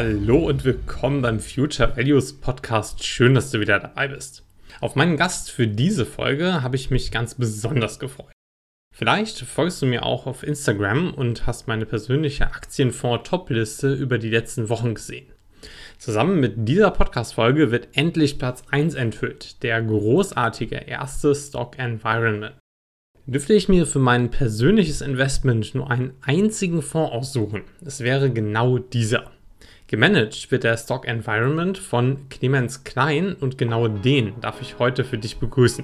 Hallo und willkommen beim Future Values Podcast. Schön, dass du wieder dabei bist. Auf meinen Gast für diese Folge habe ich mich ganz besonders gefreut. Vielleicht folgst du mir auch auf Instagram und hast meine persönliche Aktienfonds-Top-Liste über die letzten Wochen gesehen. Zusammen mit dieser Podcast-Folge wird endlich Platz 1 enthüllt, der großartige erste Stock Environment. Dürfte ich mir für mein persönliches Investment nur einen einzigen Fonds aussuchen, es wäre genau dieser. Gemanagt wird der Stock Environment von Clemens Klein und genau den darf ich heute für dich begrüßen.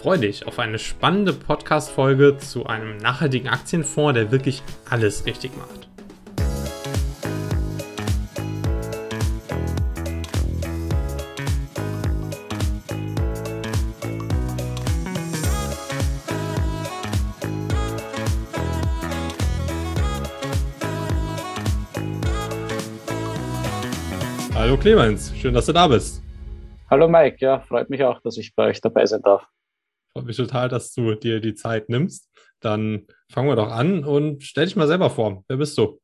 Freue dich auf eine spannende Podcast-Folge zu einem nachhaltigen Aktienfonds, der wirklich alles richtig macht. Hallo Clemens, schön, dass du da bist. Hallo Mike, ja, freut mich auch, dass ich bei euch dabei sein darf. Freut mich total, dass du dir die Zeit nimmst. Dann fangen wir doch an und stell dich mal selber vor. Wer bist du?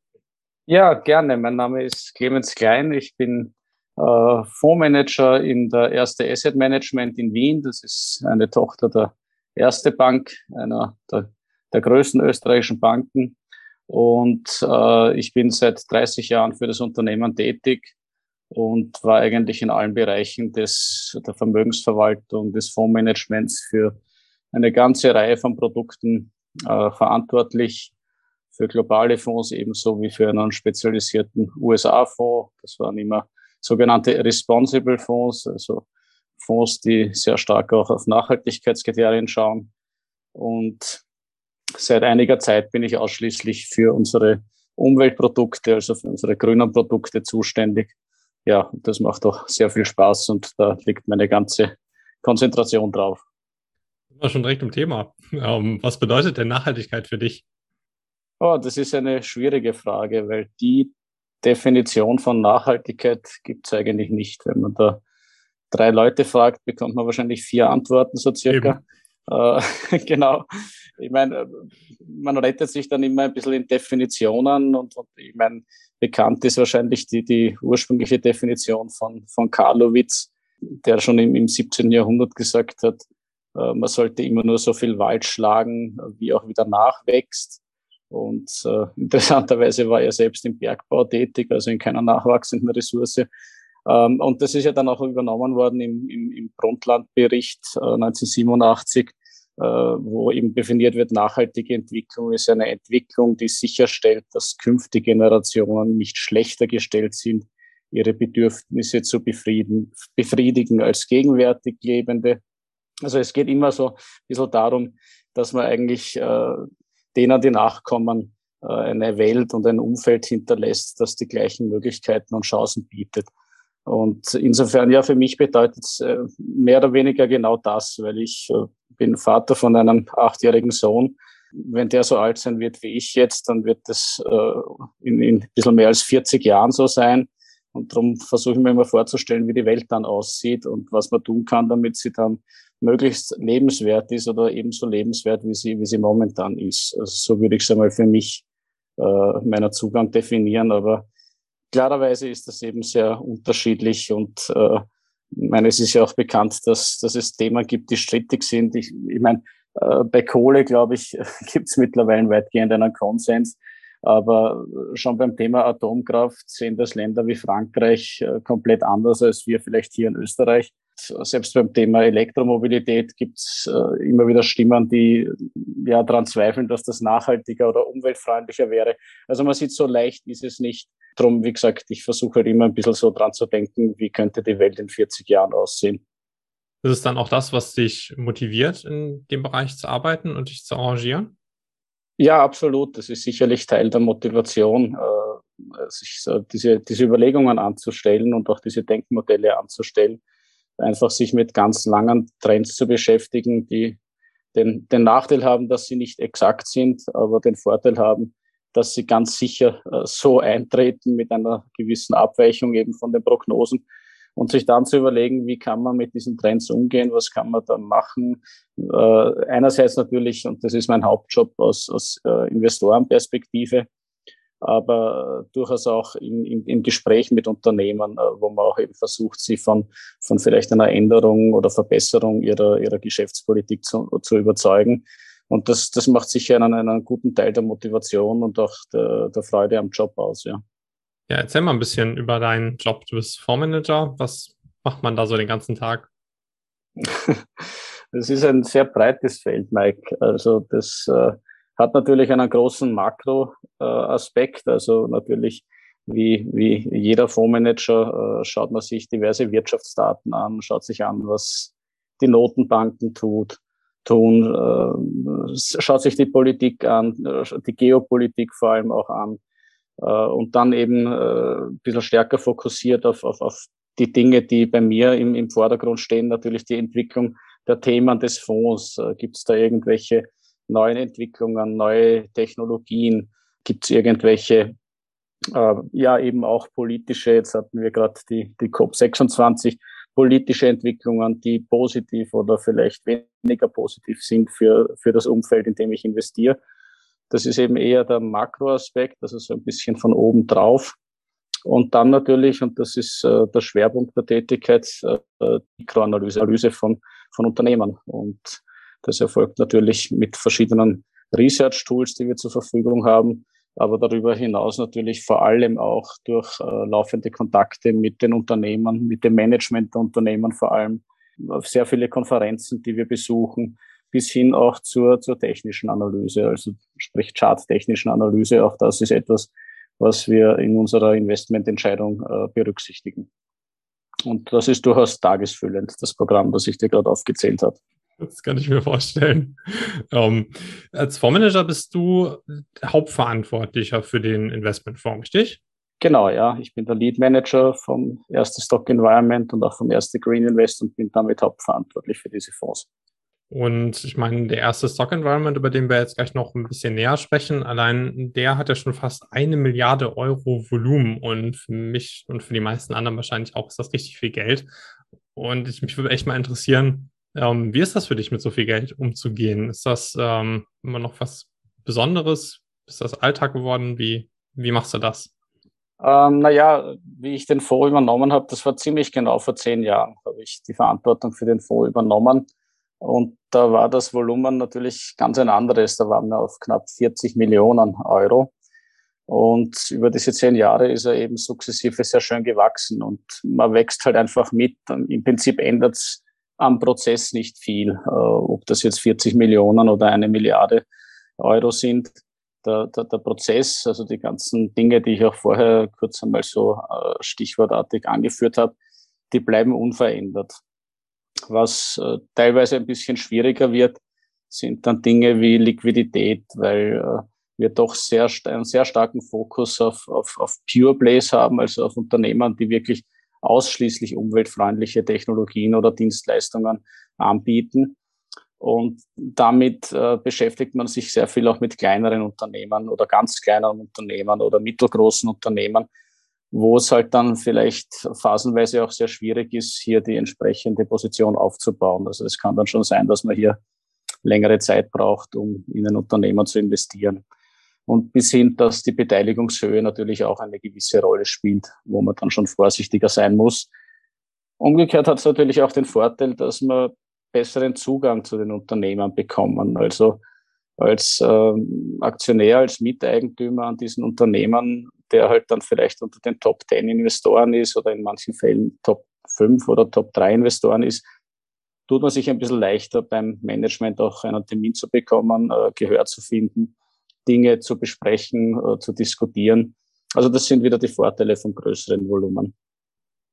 Ja, gerne. Mein Name ist Clemens Klein. Ich bin äh, Fondsmanager in der Erste Asset Management in Wien. Das ist eine Tochter der Erste Bank, einer der, der größten österreichischen Banken. Und äh, ich bin seit 30 Jahren für das Unternehmen tätig und war eigentlich in allen Bereichen des, der Vermögensverwaltung, des Fondsmanagements für eine ganze Reihe von Produkten äh, verantwortlich, für globale Fonds ebenso wie für einen spezialisierten USA-Fonds. Das waren immer sogenannte Responsible Fonds, also Fonds, die sehr stark auch auf Nachhaltigkeitskriterien schauen. Und seit einiger Zeit bin ich ausschließlich für unsere Umweltprodukte, also für unsere grünen Produkte zuständig ja, das macht auch sehr viel Spaß und da liegt meine ganze Konzentration drauf. Wir schon direkt im Thema. Ähm, was bedeutet denn Nachhaltigkeit für dich? Oh, das ist eine schwierige Frage, weil die Definition von Nachhaltigkeit gibt es eigentlich nicht. Wenn man da drei Leute fragt, bekommt man wahrscheinlich vier Antworten so circa. Äh, genau. Ich meine, man rettet sich dann immer ein bisschen in Definitionen und, und ich meine, bekannt ist wahrscheinlich die, die ursprüngliche Definition von, von Karlowitz, der schon im, im 17. Jahrhundert gesagt hat, äh, man sollte immer nur so viel Wald schlagen, wie auch wieder nachwächst. Und äh, interessanterweise war er selbst im Bergbau tätig, also in keiner nachwachsenden Ressource. Ähm, und das ist ja dann auch übernommen worden im, im, im Brundtland-Bericht äh, 1987 äh, wo eben definiert wird, nachhaltige Entwicklung ist eine Entwicklung, die sicherstellt, dass künftige Generationen nicht schlechter gestellt sind, ihre Bedürfnisse zu befrieden, befriedigen als gegenwärtig Lebende. Also es geht immer so ein bisschen darum, dass man eigentlich äh, denen, die nachkommen, äh, eine Welt und ein Umfeld hinterlässt, das die gleichen Möglichkeiten und Chancen bietet. Und insofern, ja, für mich bedeutet es äh, mehr oder weniger genau das, weil ich äh, bin Vater von einem achtjährigen Sohn. Wenn der so alt sein wird wie ich jetzt, dann wird das äh, in, in ein bisschen mehr als 40 Jahren so sein. Und darum versuche ich mir immer vorzustellen, wie die Welt dann aussieht und was man tun kann, damit sie dann möglichst lebenswert ist oder ebenso lebenswert, wie sie, wie sie momentan ist. Also so würde ich es einmal für mich, äh, meiner Zugang definieren. Aber klarerweise ist das eben sehr unterschiedlich und äh, ich meine, es ist ja auch bekannt, dass, dass es Themen gibt, die strittig sind. Ich, ich meine, äh, bei Kohle, glaube ich, gibt es mittlerweile weitgehend einen Konsens. Aber schon beim Thema Atomkraft sehen das Länder wie Frankreich äh, komplett anders als wir vielleicht hier in Österreich. Selbst beim Thema Elektromobilität gibt es äh, immer wieder Stimmen, die ja daran zweifeln, dass das nachhaltiger oder umweltfreundlicher wäre. Also man sieht, so leicht ist es nicht. Drum, wie gesagt, ich versuche halt immer ein bisschen so dran zu denken, wie könnte die Welt in 40 Jahren aussehen. Das ist dann auch das, was dich motiviert, in dem Bereich zu arbeiten und dich zu arrangieren? Ja, absolut. Das ist sicherlich Teil der Motivation, äh, sich diese, diese Überlegungen anzustellen und auch diese Denkmodelle anzustellen. Einfach sich mit ganz langen Trends zu beschäftigen, die den, den Nachteil haben, dass sie nicht exakt sind, aber den Vorteil haben, dass sie ganz sicher äh, so eintreten mit einer gewissen Abweichung eben von den Prognosen und sich dann zu überlegen, wie kann man mit diesen Trends umgehen, was kann man da machen. Äh, einerseits natürlich, und das ist mein Hauptjob aus, aus äh, Investorenperspektive, aber durchaus auch im, im, im Gespräch mit Unternehmen, äh, wo man auch eben versucht, sie von, von vielleicht einer Änderung oder Verbesserung ihrer, ihrer Geschäftspolitik zu, zu überzeugen. Und das, das macht sicher einen, einen guten Teil der Motivation und auch der, der Freude am Job aus, ja. Ja, erzähl mal ein bisschen über deinen Job. Du bist Fondsmanager. Was macht man da so den ganzen Tag? das ist ein sehr breites Feld, Mike. Also das äh, hat natürlich einen großen Makroaspekt. Äh, also natürlich, wie, wie jeder Fondsmanager, äh, schaut man sich diverse Wirtschaftsdaten an, schaut sich an, was die Notenbanken tut, tun, äh, schaut sich die Politik an, äh, die Geopolitik vor allem auch an äh, und dann eben ein bisschen stärker fokussiert auf, auf, auf die Dinge, die bei mir im, im Vordergrund stehen, natürlich die Entwicklung der Themen des Fonds. Gibt es da irgendwelche neuen Entwicklungen, neue Technologien? Gibt es irgendwelche, äh, ja eben auch politische, jetzt hatten wir gerade die, die COP26, politische Entwicklungen, die positiv oder vielleicht weniger positiv sind für, für das Umfeld, in dem ich investiere. Das ist eben eher der Makroaspekt, also so ein bisschen von oben drauf. Und dann natürlich, und das ist äh, der Schwerpunkt der Tätigkeit, äh, Mikroanalyse Analyse von, von Unternehmen. Und das erfolgt natürlich mit verschiedenen Research-Tools, die wir zur Verfügung haben, aber darüber hinaus natürlich vor allem auch durch äh, laufende Kontakte mit den Unternehmen, mit dem Management der Unternehmen vor allem, sehr viele Konferenzen, die wir besuchen, bis hin auch zur, zur technischen Analyse, also sprich charttechnischen Analyse. Auch das ist etwas, was wir in unserer Investmententscheidung äh, berücksichtigen. Und das ist durchaus tagesfüllend, das Programm, das ich dir gerade aufgezählt habe. Das kann ich mir vorstellen. Ähm, als Fondsmanager bist du Hauptverantwortlicher für den Investmentfonds, richtig? Genau, ja. Ich bin der Lead Manager vom Erste Stock Environment und auch vom Erste Green Invest und bin damit hauptverantwortlich für diese Fonds. Und ich meine, der erste Stock Environment, über den wir jetzt gleich noch ein bisschen näher sprechen, allein der hat ja schon fast eine Milliarde Euro Volumen und für mich und für die meisten anderen wahrscheinlich auch ist das richtig viel Geld. Und ich, mich würde echt mal interessieren, ähm, wie ist das für dich, mit so viel Geld umzugehen? Ist das ähm, immer noch was Besonderes? Ist das Alltag geworden? Wie, wie machst du das? Ähm, naja, wie ich den Fonds übernommen habe, das war ziemlich genau vor zehn Jahren, habe ich die Verantwortung für den Fonds übernommen. Und da war das Volumen natürlich ganz ein anderes. Da waren wir auf knapp 40 Millionen Euro. Und über diese zehn Jahre ist er eben sukzessive sehr schön gewachsen und man wächst halt einfach mit. Im Prinzip ändert es am Prozess nicht viel, äh, ob das jetzt 40 Millionen oder eine Milliarde Euro sind. Der, der, der Prozess, also die ganzen Dinge, die ich auch vorher kurz einmal so äh, stichwortartig angeführt habe, die bleiben unverändert. Was äh, teilweise ein bisschen schwieriger wird, sind dann Dinge wie Liquidität, weil äh, wir doch sehr, einen sehr starken Fokus auf, auf, auf Pure Plays haben, also auf Unternehmen, die wirklich ausschließlich umweltfreundliche Technologien oder Dienstleistungen anbieten. Und damit äh, beschäftigt man sich sehr viel auch mit kleineren Unternehmen oder ganz kleinen Unternehmen oder mittelgroßen Unternehmen, wo es halt dann vielleicht phasenweise auch sehr schwierig ist, hier die entsprechende Position aufzubauen. Also es kann dann schon sein, dass man hier längere Zeit braucht, um in ein Unternehmen zu investieren. Und bis hin, dass die Beteiligungshöhe natürlich auch eine gewisse Rolle spielt, wo man dann schon vorsichtiger sein muss. Umgekehrt hat es natürlich auch den Vorteil, dass man besseren Zugang zu den Unternehmen bekommen. Also als ähm, Aktionär, als Miteigentümer an diesen Unternehmen, der halt dann vielleicht unter den Top 10 Investoren ist oder in manchen Fällen Top 5 oder Top 3 Investoren ist, tut man sich ein bisschen leichter beim Management auch einen Termin zu bekommen, äh, Gehör zu finden, Dinge zu besprechen, äh, zu diskutieren. Also das sind wieder die Vorteile vom größeren Volumen.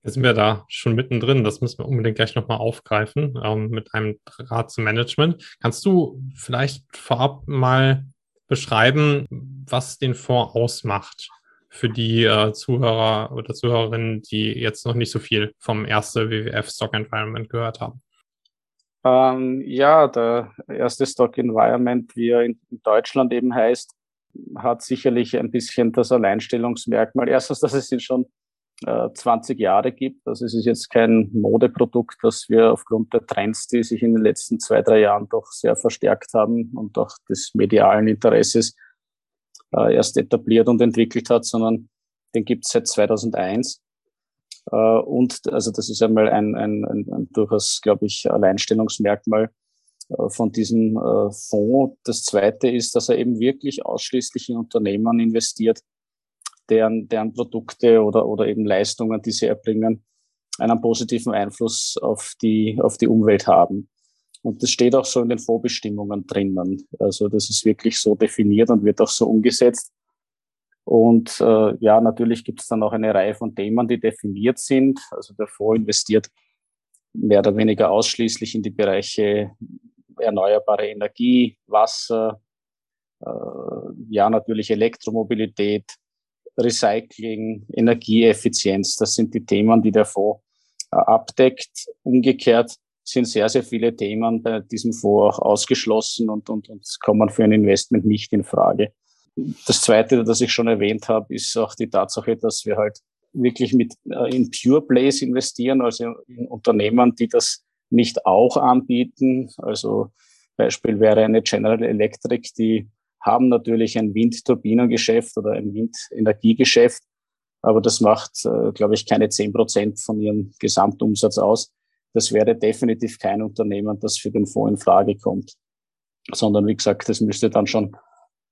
Jetzt sind wir da schon mittendrin. Das müssen wir unbedingt gleich nochmal aufgreifen ähm, mit einem Rat zum Management. Kannst du vielleicht vorab mal beschreiben, was den Fonds ausmacht für die äh, Zuhörer oder Zuhörerinnen, die jetzt noch nicht so viel vom erste WWF Stock Environment gehört haben? Ähm, ja, der erste Stock Environment, wie er in, Deutschland eben heißt, hat sicherlich ein bisschen das Alleinstellungsmerkmal. Erstens, dass es ihn schon 20 äh, Jahre gibt. Also es ist jetzt kein Modeprodukt, das wir aufgrund der Trends, die sich in den letzten zwei, drei Jahren doch sehr verstärkt haben und auch des medialen Interesses äh, erst etabliert und entwickelt hat, sondern den gibt es seit 2001. Äh, und also das ist einmal ein, ein, ein, ein durchaus, glaube ich, Alleinstellungsmerkmal äh, von diesem äh, Fonds. Das zweite ist, dass er eben wirklich ausschließlich in Unternehmen investiert, deren, deren Produkte oder, oder eben Leistungen, die sie erbringen, einen positiven Einfluss auf die, auf die Umwelt haben. Und das steht auch so in den Vorbestimmungen drinnen. Also das ist wirklich so definiert und wird auch so umgesetzt. Und äh, ja, natürlich gibt es dann auch eine Reihe von Themen, die definiert sind. Also der Fonds investiert mehr oder weniger ausschließlich in die Bereiche erneuerbare Energie, Wasser, äh, ja natürlich Elektromobilität, Recycling, Energieeffizienz. Das sind die Themen, die der Fonds äh, abdeckt. Umgekehrt sind sehr, sehr viele Themen bei diesem Fonds auch ausgeschlossen und, und, und kommen für ein Investment nicht in Frage. Das Zweite, das ich schon erwähnt habe, ist auch die Tatsache, dass wir halt wirklich mit äh, in Pure Plays investieren, also in Unternehmen, die das nicht auch anbieten. Also Beispiel wäre eine General Electric, die haben natürlich ein Windturbinengeschäft oder ein Windenergiegeschäft, aber das macht, äh, glaube ich, keine zehn Prozent von ihrem Gesamtumsatz aus. Das wäre definitiv kein Unternehmen, das für den Fonds in Frage kommt, sondern wie gesagt, das müsste dann schon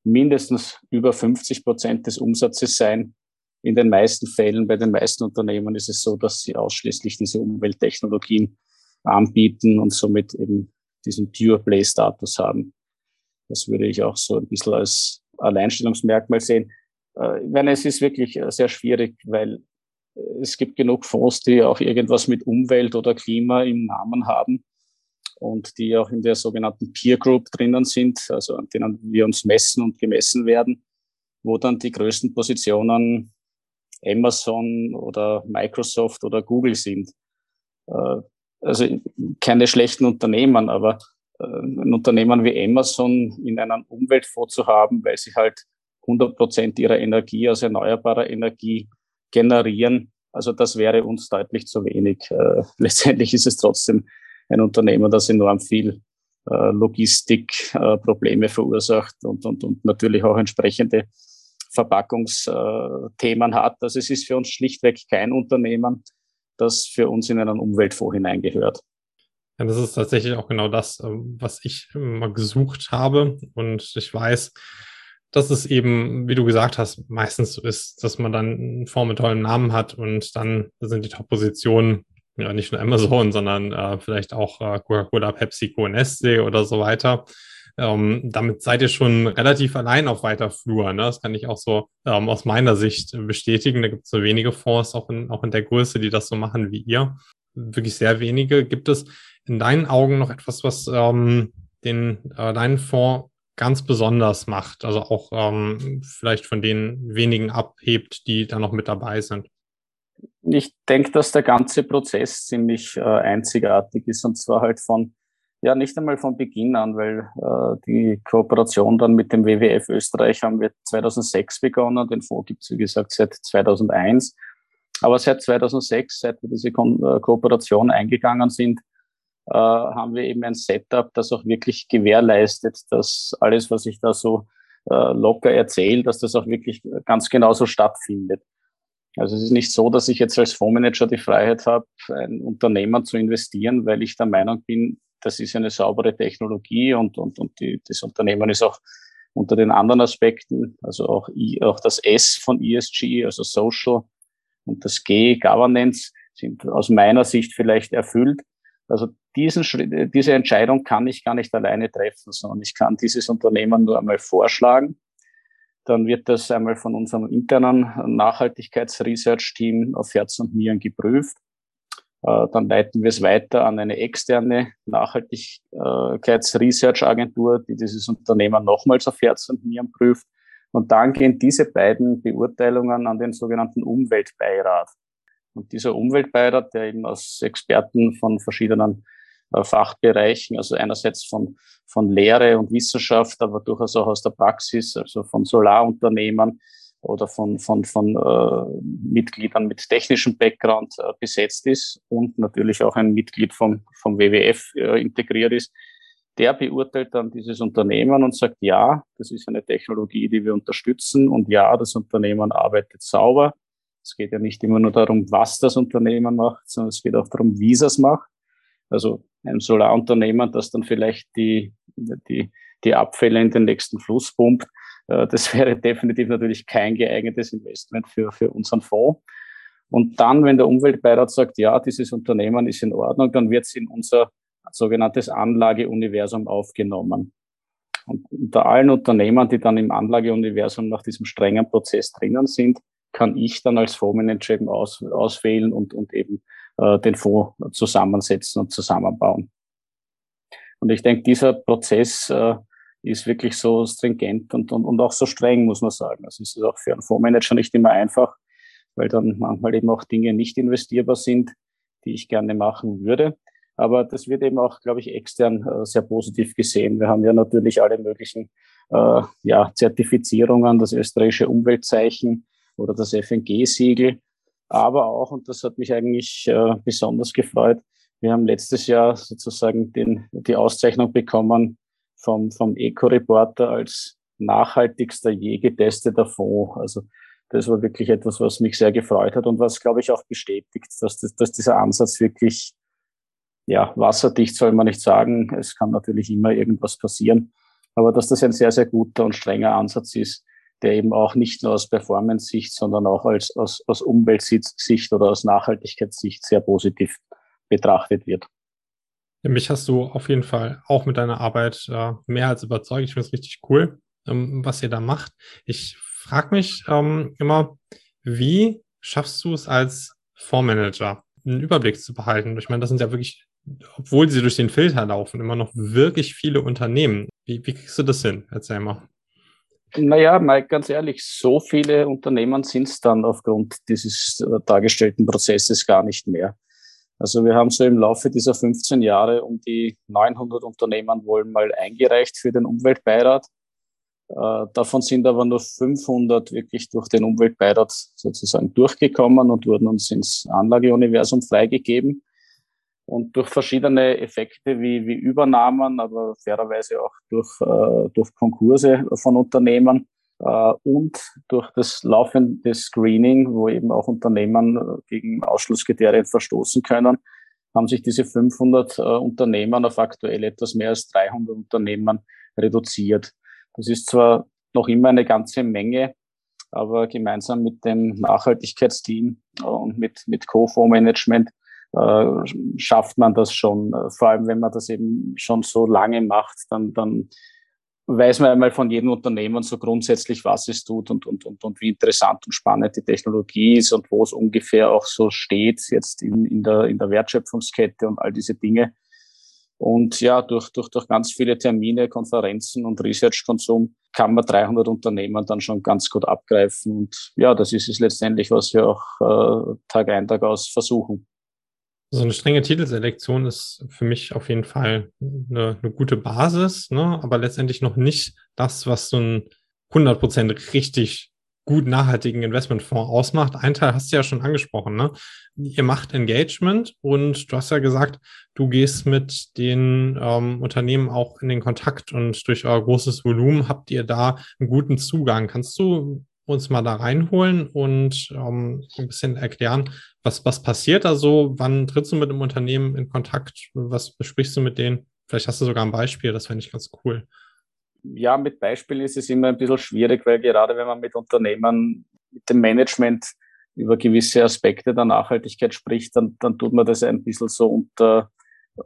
mindestens über 50 Prozent des Umsatzes sein. In den meisten Fällen, bei den meisten Unternehmen ist es so, dass sie ausschließlich diese Umwelttechnologien anbieten und somit eben diesen Pure Play Status haben. Das würde ich auch so ein bisschen als Alleinstellungsmerkmal sehen. Äh, ich meine, es ist wirklich äh, sehr schwierig, weil äh, es gibt genug Fonds, die auch irgendwas mit Umwelt oder Klima im Namen haben und die auch in der sogenannten Peer Group drinnen sind, also an denen wir uns messen und gemessen werden, wo dann die größten Positionen Amazon oder Microsoft oder Google sind. Also keine schlechten Unternehmen, aber ein Unternehmen wie Amazon in einem Umweltfonds zu haben, weil sie halt 100 Prozent ihrer Energie aus erneuerbarer Energie generieren. Also das wäre uns deutlich zu wenig. Äh, letztendlich ist es trotzdem ein Unternehmen, das enorm viel äh, Logistikprobleme äh, verursacht und, und, und natürlich auch entsprechende Verpackungsthemen hat. Also es ist für uns schlichtweg kein Unternehmen, das für uns in einen Umweltfonds hineingehört. Ja, das ist tatsächlich auch genau das, ähm, was ich immer gesucht habe. Und ich weiß, dass es eben, wie du gesagt hast, meistens so ist, dass man dann einen Fonds mit tollem Namen hat und dann sind die Top-Positionen ja nicht nur Amazon, sondern äh, vielleicht auch äh, Coca-Cola, PepsiCo, Nestle oder so weiter. Ähm, damit seid ihr schon relativ allein auf weiter Flur. Ne? Das kann ich auch so ähm, aus meiner Sicht bestätigen. Da gibt es so wenige Fonds, auch in, auch in der Größe, die das so machen wie ihr. Wirklich sehr wenige. Gibt es in deinen Augen noch etwas, was ähm, den, äh, deinen Fonds ganz besonders macht? Also auch ähm, vielleicht von den wenigen abhebt, die da noch mit dabei sind? Ich denke, dass der ganze Prozess ziemlich äh, einzigartig ist und zwar halt von ja, nicht einmal von Beginn an, weil äh, die Kooperation dann mit dem WWF Österreich haben wir 2006 begonnen. Den Fonds gibt es, wie gesagt, seit 2001. Aber seit 2006, seit wir diese Ko äh, Kooperation eingegangen sind, äh, haben wir eben ein Setup, das auch wirklich gewährleistet, dass alles, was ich da so äh, locker erzähle, dass das auch wirklich ganz genauso stattfindet. Also es ist nicht so, dass ich jetzt als Fondsmanager die Freiheit habe, ein Unternehmen zu investieren, weil ich der Meinung bin, das ist eine saubere Technologie und, und, und die, das Unternehmen ist auch unter den anderen Aspekten, also auch, I, auch das S von ESG, also Social und das G, Governance, sind aus meiner Sicht vielleicht erfüllt. Also diesen Schritt, diese Entscheidung kann ich gar nicht alleine treffen, sondern ich kann dieses Unternehmen nur einmal vorschlagen. Dann wird das einmal von unserem internen Nachhaltigkeitsresearch-Team auf Herz und Nieren geprüft. Äh, dann leiten wir es weiter an eine externe Nachhaltigkeitsresearch-Agentur, die dieses Unternehmen nochmals auf Herz und Nieren prüft. Und dann gehen diese beiden Beurteilungen an den sogenannten Umweltbeirat. Und dieser Umweltbeirat, der eben aus Experten von verschiedenen Fachbereichen, also einerseits von, von Lehre und Wissenschaft, aber durchaus auch aus der Praxis, also von Solarunternehmen, oder von, von, von äh, Mitgliedern mit technischem Background äh, besetzt ist und natürlich auch ein Mitglied vom, vom WWF äh, integriert ist. der beurteilt dann dieses Unternehmen und sagt, ja, das ist eine Technologie, die wir unterstützen und ja, das Unternehmen arbeitet sauber. Es geht ja nicht immer nur darum, was das Unternehmen macht, sondern es geht auch darum, wie es es macht. Also ein Solarunternehmen, das dann vielleicht die, die, die Abfälle in den nächsten Fluss pumpt, äh, das wäre definitiv natürlich kein geeignetes Investment für, für unseren Fonds. Und dann, wenn der Umweltbeirat sagt, ja, dieses Unternehmen ist in Ordnung, dann wird es in unser sogenanntes Anlageuniversum aufgenommen. Und unter allen Unternehmern, die dann im Anlageuniversum nach diesem strengen Prozess drinnen sind, kann ich dann als Fondsmanager eben aus, auswählen und, und eben äh, den Fonds zusammensetzen und zusammenbauen. Und ich denke, dieser Prozess äh, ist wirklich so stringent und, und, und auch so streng, muss man sagen. Also es ist auch für einen Fondsmanager nicht immer einfach, weil dann manchmal eben auch Dinge nicht investierbar sind, die ich gerne machen würde. Aber das wird eben auch, glaube ich, extern äh, sehr positiv gesehen. Wir haben ja natürlich alle möglichen äh, ja, Zertifizierungen, das österreichische Umweltzeichen oder das FNG-Siegel. Aber auch, und das hat mich eigentlich äh, besonders gefreut, wir haben letztes Jahr sozusagen den, die Auszeichnung bekommen vom, vom Eco-Reporter als nachhaltigster je getesteter Fonds. Also das war wirklich etwas, was mich sehr gefreut hat und was, glaube ich, auch bestätigt, dass, das, dass dieser Ansatz wirklich ja, wasserdicht soll man nicht sagen. Es kann natürlich immer irgendwas passieren. Aber dass das ein sehr, sehr guter und strenger Ansatz ist, der eben auch nicht nur aus Performance-Sicht, sondern auch als, aus, aus Umweltsicht oder aus Nachhaltigkeitssicht sehr positiv betrachtet wird. Ja, mich hast du auf jeden Fall auch mit deiner Arbeit äh, mehr als überzeugt. Ich finde es richtig cool, ähm, was ihr da macht. Ich frage mich ähm, immer, wie schaffst du es als Fondsmanager, einen Überblick zu behalten? Ich meine, das sind ja wirklich obwohl sie durch den Filter laufen, immer noch wirklich viele Unternehmen. Wie, wie kriegst du das hin? Erzähl mal. Naja, Mike, ganz ehrlich, so viele Unternehmen sind es dann aufgrund dieses äh, dargestellten Prozesses gar nicht mehr. Also wir haben so im Laufe dieser 15 Jahre um die 900 Unternehmen wohl mal eingereicht für den Umweltbeirat. Äh, davon sind aber nur 500 wirklich durch den Umweltbeirat sozusagen durchgekommen und wurden uns ins Anlageuniversum freigegeben. Und durch verschiedene Effekte wie, wie Übernahmen, aber fairerweise auch durch, äh, durch Konkurse von Unternehmen äh, und durch das laufende Screening, wo eben auch Unternehmen äh, gegen Ausschlusskriterien verstoßen können, haben sich diese 500 äh, Unternehmen auf aktuell etwas mehr als 300 Unternehmen reduziert. Das ist zwar noch immer eine ganze Menge, aber gemeinsam mit dem Nachhaltigkeitsteam und mit, mit Co-Fonds-Management äh, schafft man das schon. Vor allem, wenn man das eben schon so lange macht, dann, dann weiß man einmal von jedem Unternehmen so grundsätzlich, was es tut und, und, und, und wie interessant und spannend die Technologie ist und wo es ungefähr auch so steht jetzt in, in, der, in der Wertschöpfungskette und all diese Dinge. Und ja, durch, durch, durch ganz viele Termine, Konferenzen und Research-Konsum kann man 300 Unternehmen dann schon ganz gut abgreifen. Und ja, das ist es letztendlich, was wir auch äh, Tag ein, Tag aus versuchen. So eine strenge Titelselektion ist für mich auf jeden Fall eine, eine gute Basis, ne? aber letztendlich noch nicht das, was so ein 100% richtig gut nachhaltigen Investmentfonds ausmacht. Ein Teil hast du ja schon angesprochen. Ne? Ihr macht Engagement und du hast ja gesagt, du gehst mit den ähm, Unternehmen auch in den Kontakt und durch euer großes Volumen habt ihr da einen guten Zugang. Kannst du uns mal da reinholen und ähm, ein bisschen erklären, was, was passiert da so? Wann trittst du mit dem Unternehmen in Kontakt? Was besprichst du mit denen? Vielleicht hast du sogar ein Beispiel, das fände ich ganz cool. Ja, mit Beispielen ist es immer ein bisschen schwierig, weil gerade wenn man mit Unternehmen, mit dem Management über gewisse Aspekte der Nachhaltigkeit spricht, dann, dann tut man das ein bisschen so unter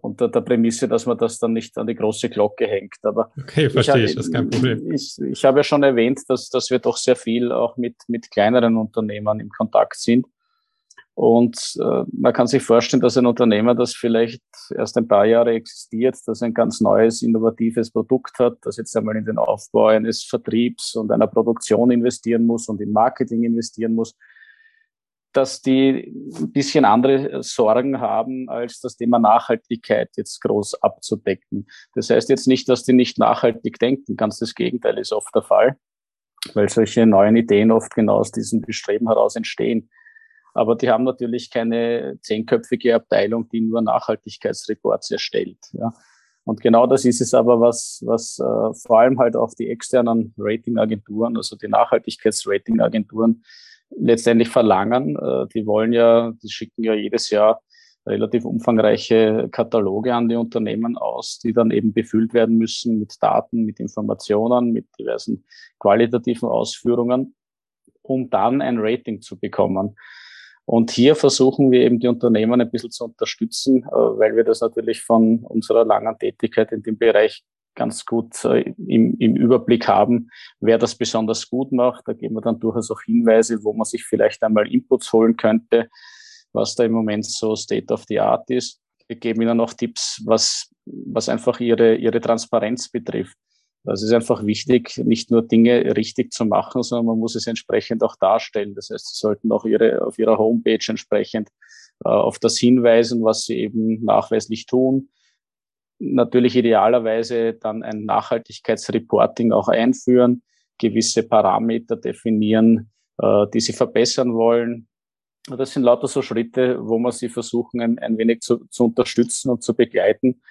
unter der Prämisse, dass man das dann nicht an die große Glocke hängt. Aber okay, verstehe ich, ich das ist kein Problem. Ich, ich habe ja schon erwähnt, dass, dass wir doch sehr viel auch mit, mit kleineren Unternehmern im Kontakt sind. Und äh, man kann sich vorstellen, dass ein Unternehmer, das vielleicht erst ein paar Jahre existiert, das ein ganz neues, innovatives Produkt hat, das jetzt einmal in den Aufbau eines Vertriebs und einer Produktion investieren muss und in Marketing investieren muss, dass die ein bisschen andere Sorgen haben, als das Thema Nachhaltigkeit jetzt groß abzudecken. Das heißt jetzt nicht, dass die nicht nachhaltig denken, ganz das Gegenteil ist oft der Fall, weil solche neuen Ideen oft genau aus diesem Bestreben heraus entstehen. Aber die haben natürlich keine zehnköpfige Abteilung, die nur Nachhaltigkeitsreports erstellt. Ja. Und genau das ist es aber, was, was äh, vor allem halt auf die externen Ratingagenturen, also die Nachhaltigkeitsratingagenturen, letztendlich verlangen. Äh, die wollen ja, die schicken ja jedes Jahr relativ umfangreiche Kataloge an die Unternehmen aus, die dann eben befüllt werden müssen mit Daten, mit Informationen, mit diversen qualitativen Ausführungen, um dann ein Rating zu bekommen. Und hier versuchen wir eben die Unternehmen ein bisschen zu unterstützen, äh, weil wir das natürlich von unserer langen Tätigkeit in dem Bereich ganz gut äh, im, im Überblick haben, wer das besonders gut macht. Da geben wir dann durchaus auch Hinweise, wo man sich vielleicht einmal Inputs holen könnte, was da im Moment so State of the Art ist. Wir geben Ihnen noch Tipps, was, was einfach Ihre, Ihre Transparenz betrifft. Also es ist einfach wichtig, nicht nur Dinge richtig zu machen, sondern man muss es entsprechend auch darstellen. Das heißt, Sie sollten auch Ihre, auf Ihrer Homepage entsprechend äh, auf das hinweisen, was Sie eben nachweislich tun. Natürlich idealerweise dann ein Nachhaltigkeitsreporting auch einführen, gewisse Parameter definieren, äh, die Sie verbessern wollen, das sind lauter so Schritte, wo man sie versuchen, ein, ein wenig zu, zu unterstützen und zu begleiten.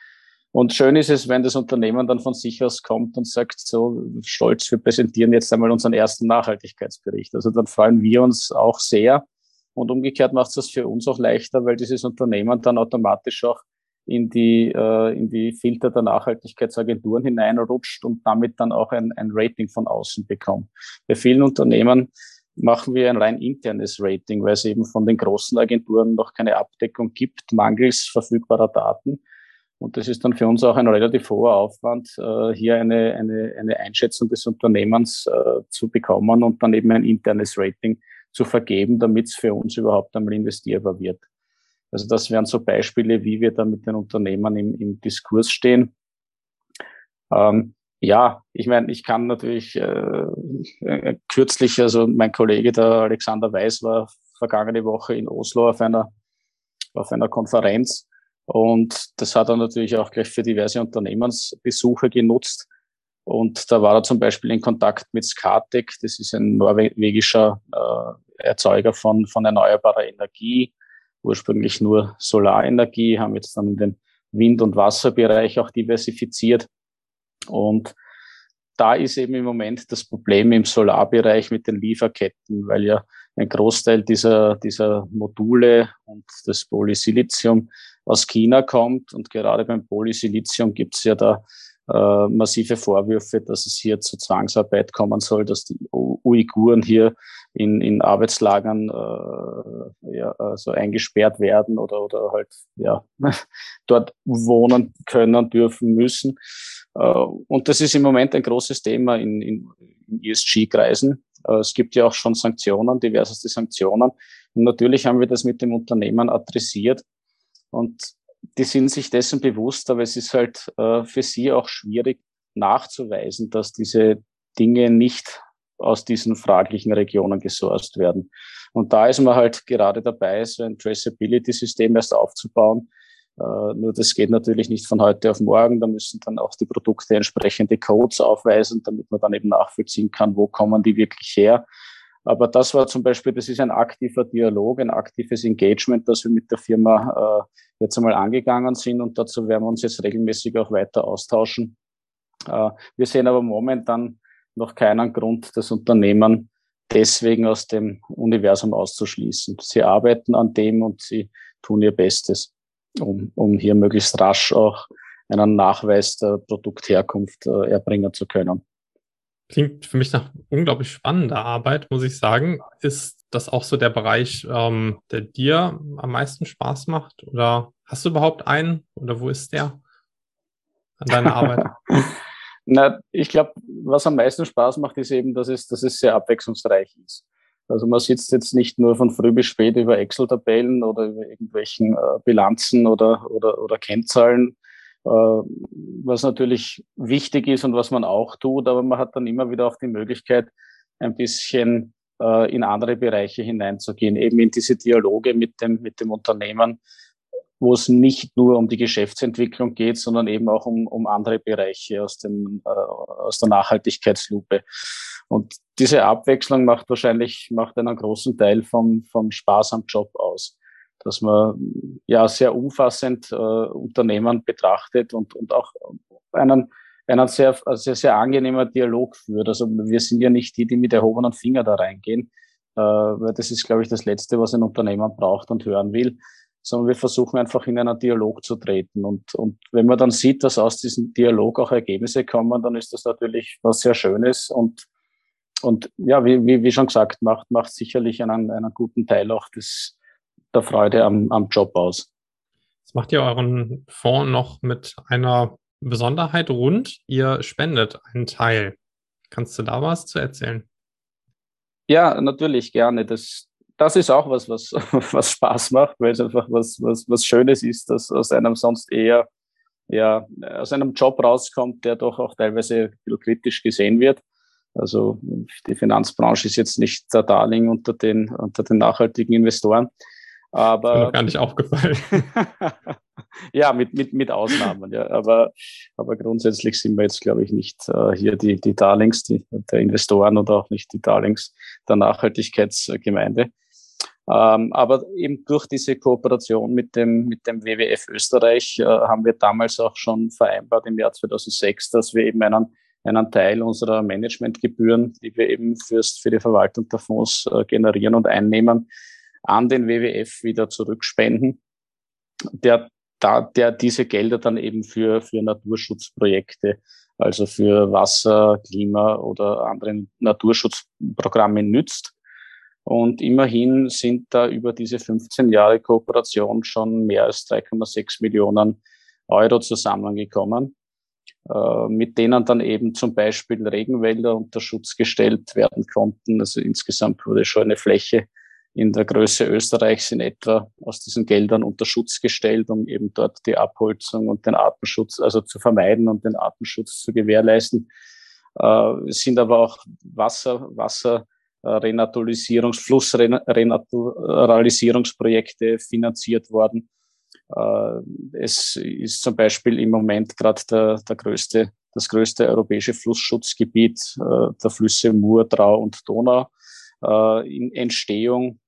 Und schön ist es, wenn das Unternehmen dann von sich aus kommt und sagt, so stolz, wir präsentieren jetzt einmal unseren ersten Nachhaltigkeitsbericht. Also dann freuen wir uns auch sehr. Und umgekehrt macht es das für uns auch leichter, weil dieses Unternehmen dann automatisch auch in die, äh, in die Filter der Nachhaltigkeitsagenturen hineinrutscht und damit dann auch ein, ein Rating von außen bekommt. Bei vielen Unternehmen machen wir ein rein internes Rating, weil es eben von den großen Agenturen noch keine Abdeckung gibt, mangels verfügbarer Daten. Und das ist dann für uns auch ein relativ hoher Aufwand, äh, hier eine, eine, eine Einschätzung des Unternehmens äh, zu bekommen und dann eben ein internes Rating zu vergeben, damit es für uns überhaupt einmal investierbar wird. Also das wären so Beispiele, wie wir da mit den Unternehmen im, im Diskurs stehen. Ähm, ja, ich meine, ich kann natürlich äh, äh, kürzlich, also mein Kollege, der Alexander Weiß, war vergangene Woche in Oslo auf einer, auf einer Konferenz und das hat er natürlich auch gleich für diverse Unternehmensbesuche genutzt. Und da war er zum Beispiel in Kontakt mit Skatec, das ist ein norwegischer äh, Erzeuger von, von erneuerbarer Energie, ursprünglich nur Solarenergie, haben jetzt dann in den Wind- und Wasserbereich auch diversifiziert. Und da ist eben im Moment das Problem im Solarbereich mit den Lieferketten, weil ja ein Großteil dieser, dieser Module und das Polysilizium aus China kommt. Und gerade beim Polysilizium gibt es ja da äh, massive Vorwürfe, dass es hier zu Zwangsarbeit kommen soll, dass die Uiguren hier in, in Arbeitslagern äh, ja, also eingesperrt werden oder, oder halt ja, dort wohnen können, dürfen, müssen. Äh, und das ist im Moment ein großes Thema in, in, in ESG-Kreisen. Äh, es gibt ja auch schon Sanktionen, diverseste Sanktionen. Und natürlich haben wir das mit dem Unternehmen adressiert. Und die sind sich dessen bewusst, aber es ist halt äh, für sie auch schwierig nachzuweisen, dass diese Dinge nicht aus diesen fraglichen Regionen gesourced werden. Und da ist man halt gerade dabei, so ein Traceability-System erst aufzubauen. Äh, nur das geht natürlich nicht von heute auf morgen. Da müssen dann auch die Produkte entsprechende Codes aufweisen, damit man dann eben nachvollziehen kann, wo kommen die wirklich her. Aber das war zum Beispiel, das ist ein aktiver Dialog, ein aktives Engagement, das wir mit der Firma äh, jetzt einmal angegangen sind und dazu werden wir uns jetzt regelmäßig auch weiter austauschen. Äh, wir sehen aber momentan noch keinen Grund, das Unternehmen deswegen aus dem Universum auszuschließen. Sie arbeiten an dem und sie tun ihr Bestes, um, um hier möglichst rasch auch einen Nachweis der Produktherkunft äh, erbringen zu können. Klingt für mich nach unglaublich spannender Arbeit, muss ich sagen. Ist das auch so der Bereich, ähm, der dir am meisten Spaß macht? Oder hast du überhaupt einen? Oder wo ist der an deiner Arbeit? Na, ich glaube, was am meisten Spaß macht, ist eben, dass es, dass es sehr abwechslungsreich ist. Also man sitzt jetzt nicht nur von früh bis spät über Excel-Tabellen oder über irgendwelchen äh, Bilanzen oder, oder, oder Kennzahlen, äh, was natürlich wichtig ist und was man auch tut, aber man hat dann immer wieder auch die Möglichkeit, ein bisschen äh, in andere Bereiche hineinzugehen, eben in diese Dialoge mit dem, mit dem Unternehmen, wo es nicht nur um die Geschäftsentwicklung geht, sondern eben auch um, um andere Bereiche aus, dem, äh, aus der Nachhaltigkeitslupe. Und diese Abwechslung macht wahrscheinlich macht einen großen Teil vom, vom Spaß am Job aus. dass man ja sehr umfassend äh, Unternehmen betrachtet und, und auch einen, einen sehr, sehr, sehr angenehmer Dialog führt. Also wir sind ja nicht die, die mit erhobenen Finger da reingehen, äh, weil das ist, glaube ich, das Letzte, was ein Unternehmer braucht und hören will, sondern wir versuchen einfach in einen Dialog zu treten. Und, und wenn man dann sieht, dass aus diesem Dialog auch Ergebnisse kommen, dann ist das natürlich was sehr Schönes und und ja, wie, wie, wie schon gesagt, macht, macht sicherlich einen, einen guten Teil auch des, der Freude am, am Job aus. Das macht ihr euren Fonds noch mit einer Besonderheit rund. Ihr spendet einen Teil. Kannst du da was zu erzählen? Ja, natürlich gerne. Das, das ist auch was, was, was Spaß macht, weil es einfach was, was, was Schönes ist, dass aus einem sonst eher, ja, aus einem Job rauskommt, der doch auch teilweise ein bisschen kritisch gesehen wird. Also die Finanzbranche ist jetzt nicht der Darling unter den, unter den nachhaltigen Investoren. Aber, ist mir gar nicht aufgefallen. ja, mit, mit, mit Ausnahmen, ja. Aber, aber grundsätzlich sind wir jetzt, glaube ich, nicht äh, hier die, die Darlings die, der Investoren oder auch nicht die Darlings der Nachhaltigkeitsgemeinde. Ähm, aber eben durch diese Kooperation mit dem, mit dem WWF Österreich äh, haben wir damals auch schon vereinbart im Jahr 2006, dass wir eben einen einen Teil unserer Managementgebühren, die wir eben fürs, für die Verwaltung der Fonds äh, generieren und einnehmen, an den WWF wieder zurückspenden, der, da, der diese Gelder dann eben für, für Naturschutzprojekte, also für Wasser, Klima oder andere Naturschutzprogramme nützt. Und immerhin sind da über diese 15 Jahre Kooperation schon mehr als 3,6 Millionen Euro zusammengekommen. Äh, mit denen dann eben zum Beispiel Regenwälder unter Schutz gestellt werden konnten. Also insgesamt wurde schon eine Fläche in der Größe Österreichs in etwa aus diesen Geldern unter Schutz gestellt, um eben dort die Abholzung und den Artenschutz also zu vermeiden und den Artenschutz zu gewährleisten. Äh, es sind aber auch Wasser, Wasser Renaturalisierungs, Flussrenaturalisierungsprojekte finanziert worden äh, es ist zum Beispiel im Moment gerade der, der größte, das größte europäische Flussschutzgebiet äh, der Flüsse Mur, Drau und Donau äh, in Entstehung.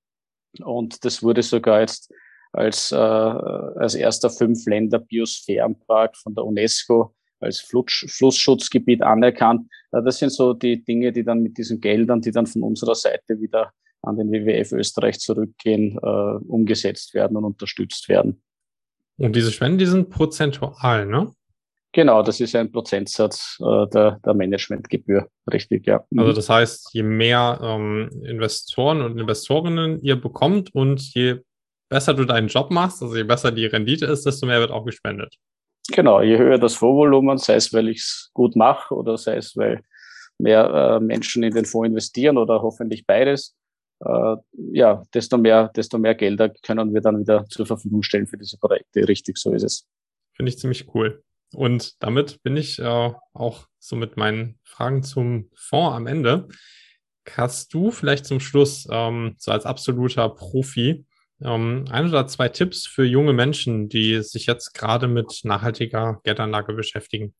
Und das wurde sogar jetzt als, als erster Fünf-Länder-Biosphärenpark von der UNESCO als Flussschutzgebiet anerkannt. Das sind so die Dinge, die dann mit diesen Geldern, die dann von unserer Seite wieder an den WWF Österreich zurückgehen, umgesetzt werden und unterstützt werden. Und diese Spenden, die sind prozentual, ne? Genau, das ist ein Prozentsatz äh, der, der Managementgebühr, richtig, ja. Mhm. Also das heißt, je mehr ähm, Investoren und Investorinnen ihr bekommt und je besser du deinen Job machst, also je besser die Rendite ist, desto mehr wird auch gespendet. Genau, je höher das Vorvolumen, sei es, weil ich es gut mache oder sei es, weil mehr äh, Menschen in den Fonds investieren oder hoffentlich beides, äh, ja, desto mehr, desto mehr Gelder können wir dann wieder zur Verfügung stellen für diese Projekte. Richtig, so ist es. Finde ich ziemlich cool. Und damit bin ich äh, auch so mit meinen Fragen zum Fonds am Ende. Hast du vielleicht zum Schluss, ähm, so als absoluter Profi, ähm, ein oder zwei Tipps für junge Menschen, die sich jetzt gerade mit nachhaltiger Geldanlage beschäftigen?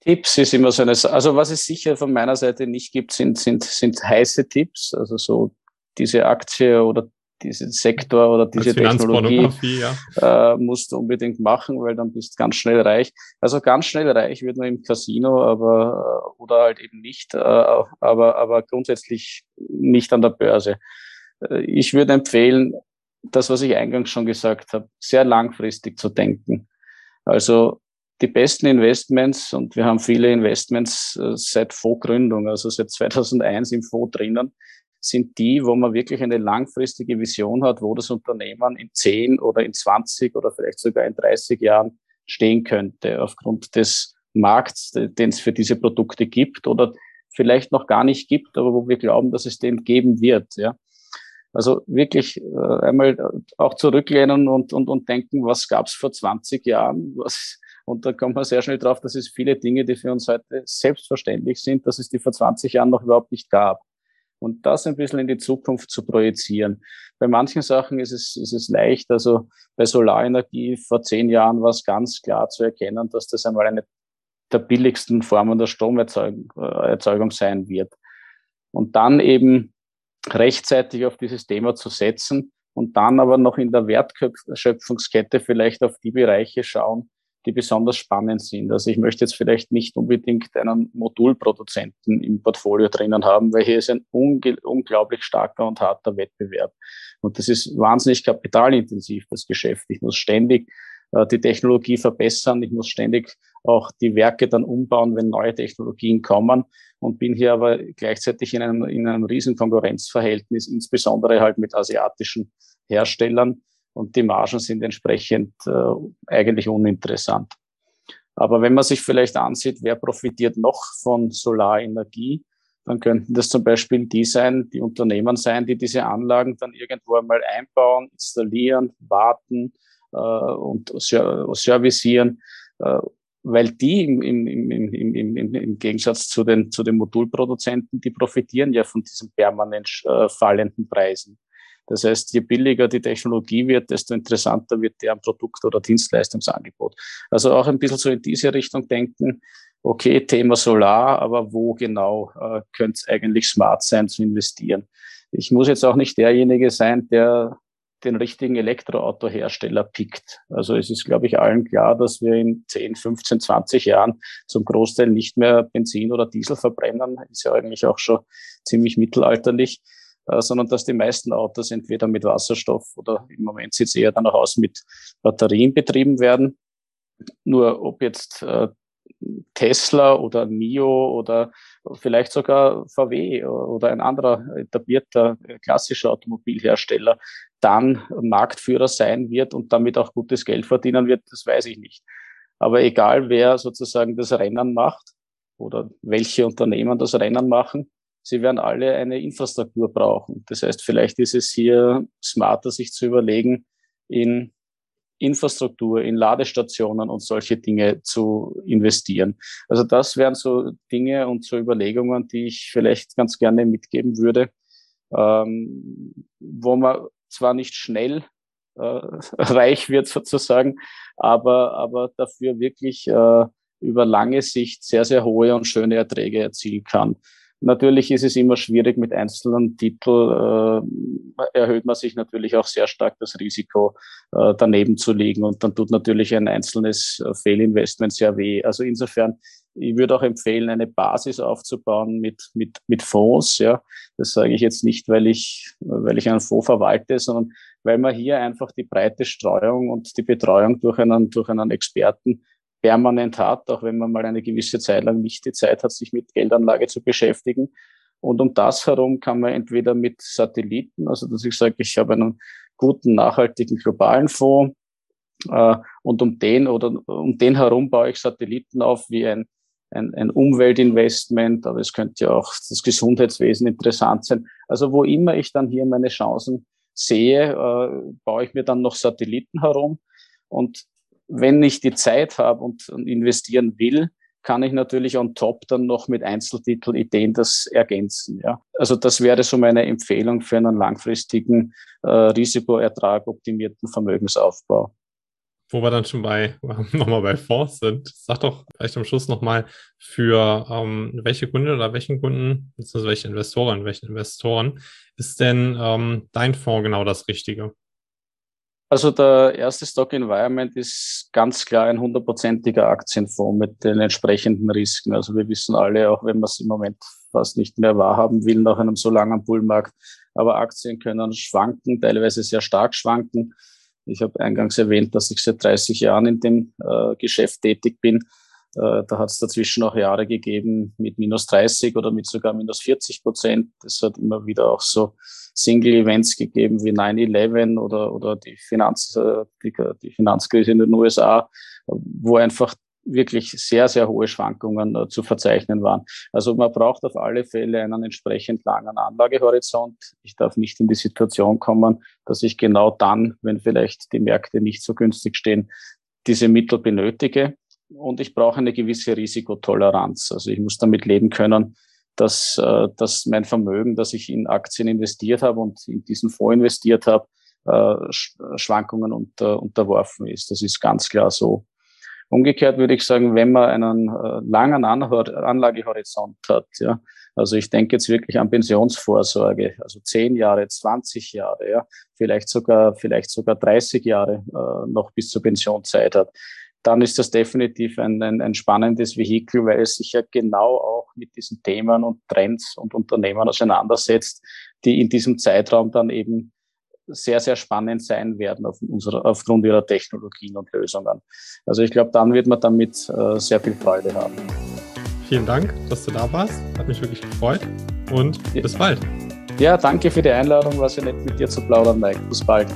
Tipps ist immer so eine, also was es sicher von meiner Seite nicht gibt, sind, sind, sind heiße Tipps, also so diese Aktie oder diesen Sektor oder diese Technologie ja. äh, musst du unbedingt machen, weil dann bist du ganz schnell reich. Also ganz schnell reich wird man im Casino, aber äh, oder halt eben nicht, äh, aber aber grundsätzlich nicht an der Börse. Äh, ich würde empfehlen, das, was ich eingangs schon gesagt habe, sehr langfristig zu denken. Also die besten Investments und wir haben viele Investments äh, seit Vorgründung, also seit 2001 im Fonds drinnen, sind die, wo man wirklich eine langfristige Vision hat, wo das Unternehmen in 10 oder in 20 oder vielleicht sogar in 30 Jahren stehen könnte, aufgrund des Markts, den es für diese Produkte gibt oder vielleicht noch gar nicht gibt, aber wo wir glauben, dass es den geben wird. Ja. Also wirklich äh, einmal auch zurücklehnen und, und, und denken, was gab es vor 20 Jahren? Was, und da kommt man sehr schnell drauf, dass es viele Dinge, die für uns heute selbstverständlich sind, dass es die vor 20 Jahren noch überhaupt nicht gab und das ein bisschen in die Zukunft zu projizieren. Bei manchen Sachen ist es, ist es leicht, also bei Solarenergie vor zehn Jahren war es ganz klar zu erkennen, dass das einmal eine der billigsten Formen der Stromerzeugung äh, sein wird. Und dann eben rechtzeitig auf dieses Thema zu setzen und dann aber noch in der Wertschöpfungskette vielleicht auf die Bereiche schauen, die besonders spannend sind. Also ich möchte jetzt vielleicht nicht unbedingt einen Modulproduzenten im Portfolio drinnen haben, weil hier ist ein unglaublich starker und harter Wettbewerb. Und das ist wahnsinnig kapitalintensiv, das Geschäft. Ich muss ständig die Technologie verbessern. Ich muss ständig auch die Werke dann umbauen, wenn neue Technologien kommen und bin hier aber gleichzeitig in einem, in einem riesen Konkurrenzverhältnis, insbesondere halt mit asiatischen Herstellern und die Margen sind entsprechend äh, eigentlich uninteressant. Aber wenn man sich vielleicht ansieht, wer profitiert noch von Solarenergie, dann könnten das zum Beispiel die sein, die Unternehmen sein, die diese Anlagen dann irgendwo einmal einbauen, installieren, warten äh, und servicieren, äh, weil die im, im, im, im, im, im Gegensatz zu den, zu den Modulproduzenten, die profitieren ja von diesen permanent äh, fallenden Preisen. Das heißt, je billiger die Technologie wird, desto interessanter wird deren Produkt- oder Dienstleistungsangebot. Also auch ein bisschen so in diese Richtung denken, okay, Thema Solar, aber wo genau äh, könnte es eigentlich smart sein zu investieren? Ich muss jetzt auch nicht derjenige sein, der den richtigen Elektroautohersteller pickt. Also es ist, glaube ich, allen klar, dass wir in 10, 15, 20 Jahren zum Großteil nicht mehr Benzin oder Diesel verbrennen. Ist ja eigentlich auch schon ziemlich mittelalterlich, äh, sondern dass die meisten Autos entweder mit Wasserstoff oder im Moment sieht es eher dann auch aus mit Batterien betrieben werden. Nur ob jetzt äh, Tesla oder NIO oder vielleicht sogar VW oder ein anderer etablierter klassischer Automobilhersteller dann Marktführer sein wird und damit auch gutes Geld verdienen wird, das weiß ich nicht. Aber egal, wer sozusagen das Rennen macht oder welche Unternehmen das Rennen machen, sie werden alle eine Infrastruktur brauchen. Das heißt, vielleicht ist es hier smarter, sich zu überlegen, in Infrastruktur, in Ladestationen und solche Dinge zu investieren. Also das wären so Dinge und so Überlegungen, die ich vielleicht ganz gerne mitgeben würde, ähm, wo man zwar nicht schnell äh, reich wird sozusagen, aber, aber dafür wirklich äh, über lange Sicht sehr, sehr hohe und schöne Erträge erzielen kann. Natürlich ist es immer schwierig mit einzelnen Titeln, äh, erhöht man sich natürlich auch sehr stark das Risiko, äh, daneben zu liegen und dann tut natürlich ein einzelnes äh, Fehlinvestment sehr weh. Also insofern, ich würde auch empfehlen, eine Basis aufzubauen mit, mit, mit Fonds. Ja, das sage ich jetzt nicht, weil ich, weil ich einen Fonds verwalte, sondern weil man hier einfach die breite Streuung und die Betreuung durch einen, durch einen Experten permanent hat, auch wenn man mal eine gewisse Zeit lang nicht die Zeit hat, sich mit Geldanlage zu beschäftigen. Und um das herum kann man entweder mit Satelliten, also dass ich sage, ich habe einen guten, nachhaltigen globalen Fonds, äh, und um den oder um den herum baue ich Satelliten auf wie ein, ein, ein Umweltinvestment, aber es könnte ja auch das Gesundheitswesen interessant sein. Also wo immer ich dann hier meine Chancen sehe, äh, baue ich mir dann noch Satelliten herum. Und wenn ich die Zeit habe und, investieren will, kann ich natürlich on top dann noch mit Einzeltitel-Ideen das ergänzen. Ja. Also das wäre so meine Empfehlung für einen langfristigen äh, Risikoertrag optimierten Vermögensaufbau. Wo wir dann schon bei nochmal bei Fonds sind, sag doch vielleicht am Schluss nochmal, für ähm, welche Kunden oder welchen Kunden, beziehungsweise welche Investoren, welchen Investoren ist denn ähm, dein Fonds genau das Richtige? Also der erste Stock Environment ist ganz klar ein hundertprozentiger Aktienfonds mit den entsprechenden Risiken. Also wir wissen alle, auch wenn man es im Moment fast nicht mehr wahrhaben will nach einem so langen Bullmarkt, aber Aktien können schwanken, teilweise sehr stark schwanken. Ich habe eingangs erwähnt, dass ich seit 30 Jahren in dem äh, Geschäft tätig bin. Äh, da hat es dazwischen auch Jahre gegeben mit minus 30 oder mit sogar minus 40 Prozent. Das hat immer wieder auch so Single-Events gegeben wie 9-11 oder, oder die, Finanz, äh, die, die Finanzkrise in den USA, wo einfach wirklich sehr, sehr hohe Schwankungen uh, zu verzeichnen waren. Also man braucht auf alle Fälle einen entsprechend langen Anlagehorizont. Ich darf nicht in die Situation kommen, dass ich genau dann, wenn vielleicht die Märkte nicht so günstig stehen, diese Mittel benötige. Und ich brauche eine gewisse Risikotoleranz. Also ich muss damit leben können, dass, äh, dass mein Vermögen, das ich in Aktien investiert habe und in diesen Fonds investiert habe, äh, Schwankungen unter, unterworfen ist. Das ist ganz klar so. Umgekehrt würde ich sagen, wenn man einen äh, langen Anlagehorizont hat, ja, Also ich denke jetzt wirklich an Pensionsvorsorge, also zehn Jahre, 20 Jahre, ja, vielleicht sogar, vielleicht sogar 30 Jahre äh, noch bis zur Pensionszeit hat. Dann ist das definitiv ein, ein, ein spannendes Vehikel, weil es sich ja genau auch mit diesen Themen und Trends und Unternehmen auseinandersetzt, die in diesem Zeitraum dann eben sehr, sehr spannend sein werden auf unserer, aufgrund ihrer Technologien und Lösungen. Also ich glaube, dann wird man damit äh, sehr viel Freude haben. Vielen Dank, dass du da warst. Hat mich wirklich gefreut und ja. bis bald. Ja, danke für die Einladung. War sehr nett mit dir zu plaudern, Mike. Bis bald.